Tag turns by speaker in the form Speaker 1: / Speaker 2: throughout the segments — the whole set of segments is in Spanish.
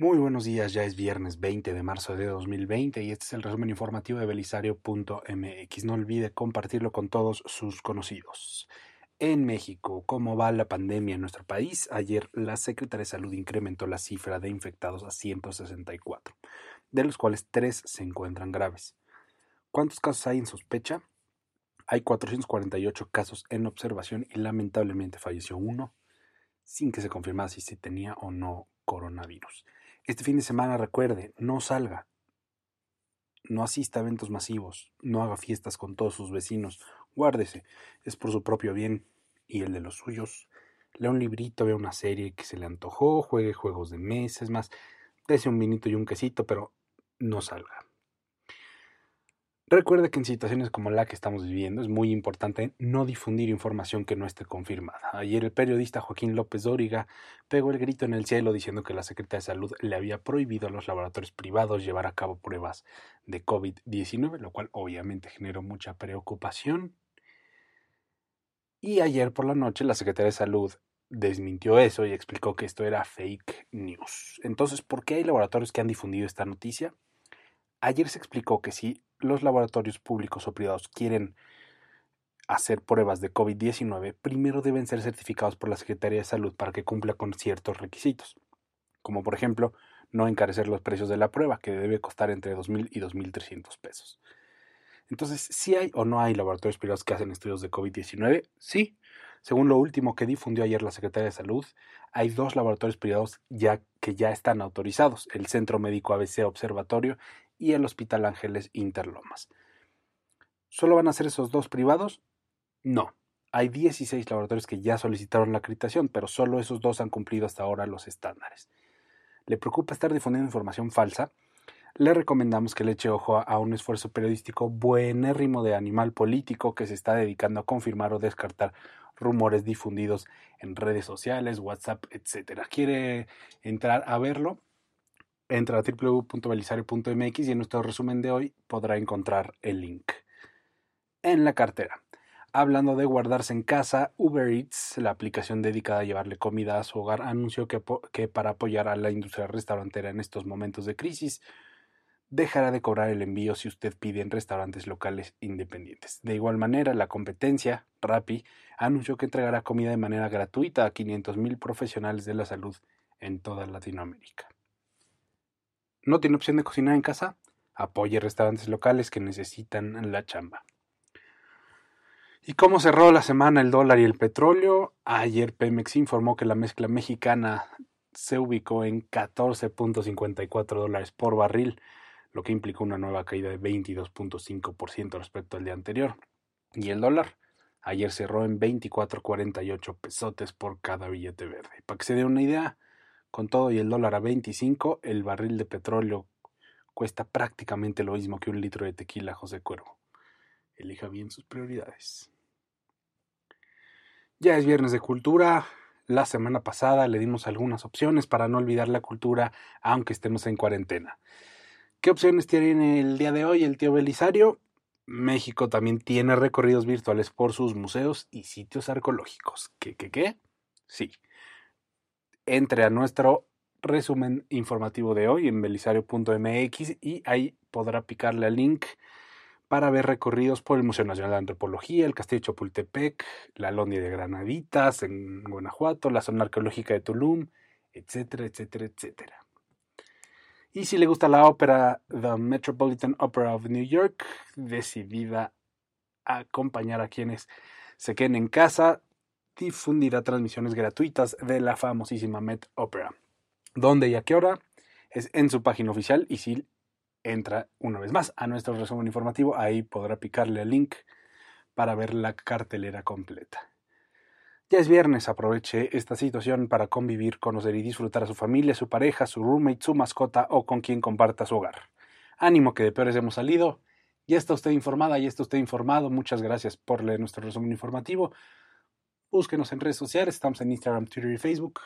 Speaker 1: Muy buenos días, ya es viernes 20 de marzo de 2020 y este es el resumen informativo de belisario.mx. No olvide compartirlo con todos sus conocidos. En México, ¿cómo va la pandemia en nuestro país? Ayer la Secretaría de Salud incrementó la cifra de infectados a 164, de los cuales 3 se encuentran graves. ¿Cuántos casos hay en sospecha? Hay 448 casos en observación y lamentablemente falleció uno sin que se confirmara si tenía o no coronavirus. Este fin de semana recuerde, no salga, no asista a eventos masivos, no haga fiestas con todos sus vecinos, guárdese, es por su propio bien y el de los suyos. Lea un librito, vea una serie que se le antojó, juegue juegos de meses más, dese un vinito y un quesito, pero no salga. Recuerde que en situaciones como la que estamos viviendo es muy importante no difundir información que no esté confirmada. Ayer el periodista Joaquín López Dóriga pegó el grito en el cielo diciendo que la Secretaría de Salud le había prohibido a los laboratorios privados llevar a cabo pruebas de COVID-19, lo cual obviamente generó mucha preocupación. Y ayer por la noche la Secretaría de Salud desmintió eso y explicó que esto era fake news. Entonces, ¿por qué hay laboratorios que han difundido esta noticia? Ayer se explicó que si los laboratorios públicos o privados quieren hacer pruebas de COVID-19, primero deben ser certificados por la Secretaría de Salud para que cumpla con ciertos requisitos, como por ejemplo no encarecer los precios de la prueba, que debe costar entre 2.000 y 2.300 pesos. Entonces, ¿sí hay o no hay laboratorios privados que hacen estudios de COVID-19? Sí. Según lo último que difundió ayer la Secretaría de Salud, hay dos laboratorios privados ya que ya están autorizados, el Centro Médico ABC Observatorio y el Hospital Ángeles Interlomas. ¿Solo van a ser esos dos privados? No. Hay 16 laboratorios que ya solicitaron la acreditación, pero solo esos dos han cumplido hasta ahora los estándares. ¿Le preocupa estar difundiendo información falsa? Le recomendamos que le eche ojo a un esfuerzo periodístico buenérrimo de animal político que se está dedicando a confirmar o descartar rumores difundidos en redes sociales, WhatsApp, etc. ¿Quiere entrar a verlo? Entra a www.belisario.mx y en nuestro resumen de hoy podrá encontrar el link. En la cartera. Hablando de guardarse en casa, Uber Eats, la aplicación dedicada a llevarle comida a su hogar, anunció que, que, para apoyar a la industria restaurantera en estos momentos de crisis, dejará de cobrar el envío si usted pide en restaurantes locales independientes. De igual manera, la competencia, Rappi, anunció que entregará comida de manera gratuita a 500.000 profesionales de la salud en toda Latinoamérica. ¿No tiene opción de cocinar en casa? Apoye restaurantes locales que necesitan la chamba. ¿Y cómo cerró la semana el dólar y el petróleo? Ayer Pemex informó que la mezcla mexicana se ubicó en 14.54 dólares por barril, lo que implicó una nueva caída de 22.5% respecto al día anterior. Y el dólar ayer cerró en 24.48 pesotes por cada billete verde. Para que se dé una idea, con todo y el dólar a 25, el barril de petróleo cuesta prácticamente lo mismo que un litro de tequila José Cuervo. Elija bien sus prioridades. Ya es viernes de cultura. La semana pasada le dimos algunas opciones para no olvidar la cultura aunque estemos en cuarentena. ¿Qué opciones tiene el día de hoy el tío Belisario? México también tiene recorridos virtuales por sus museos y sitios arqueológicos. ¿Qué, qué, qué? Sí. Entre a nuestro resumen informativo de hoy en belisario.mx y ahí podrá picarle al link para ver recorridos por el Museo Nacional de Antropología, el Castillo de Chapultepec, la Lonia de Granaditas en Guanajuato, la zona arqueológica de Tulum etcétera, etcétera, etcétera. Y si le gusta la ópera The Metropolitan Opera of New York, decidida a acompañar a quienes se queden en casa, difundirá transmisiones gratuitas de la famosísima Met Opera. ¿Dónde y a qué hora? Es en su página oficial y si entra una vez más a nuestro resumen informativo, ahí podrá picarle al link para ver la cartelera completa. Ya es viernes, aproveche esta situación para convivir, conocer y disfrutar a su familia, su pareja, su roommate, su mascota o con quien comparta su hogar. Ánimo que de peores hemos salido. Ya está usted informada, ya está usted informado. Muchas gracias por leer nuestro resumen informativo. Búsquenos en redes sociales, estamos en Instagram, Twitter y Facebook.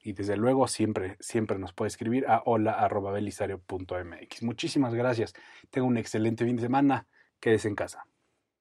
Speaker 1: Y desde luego siempre, siempre nos puede escribir a hola.belisario.mx. Muchísimas gracias. Tenga un excelente fin de semana. Quédese en casa.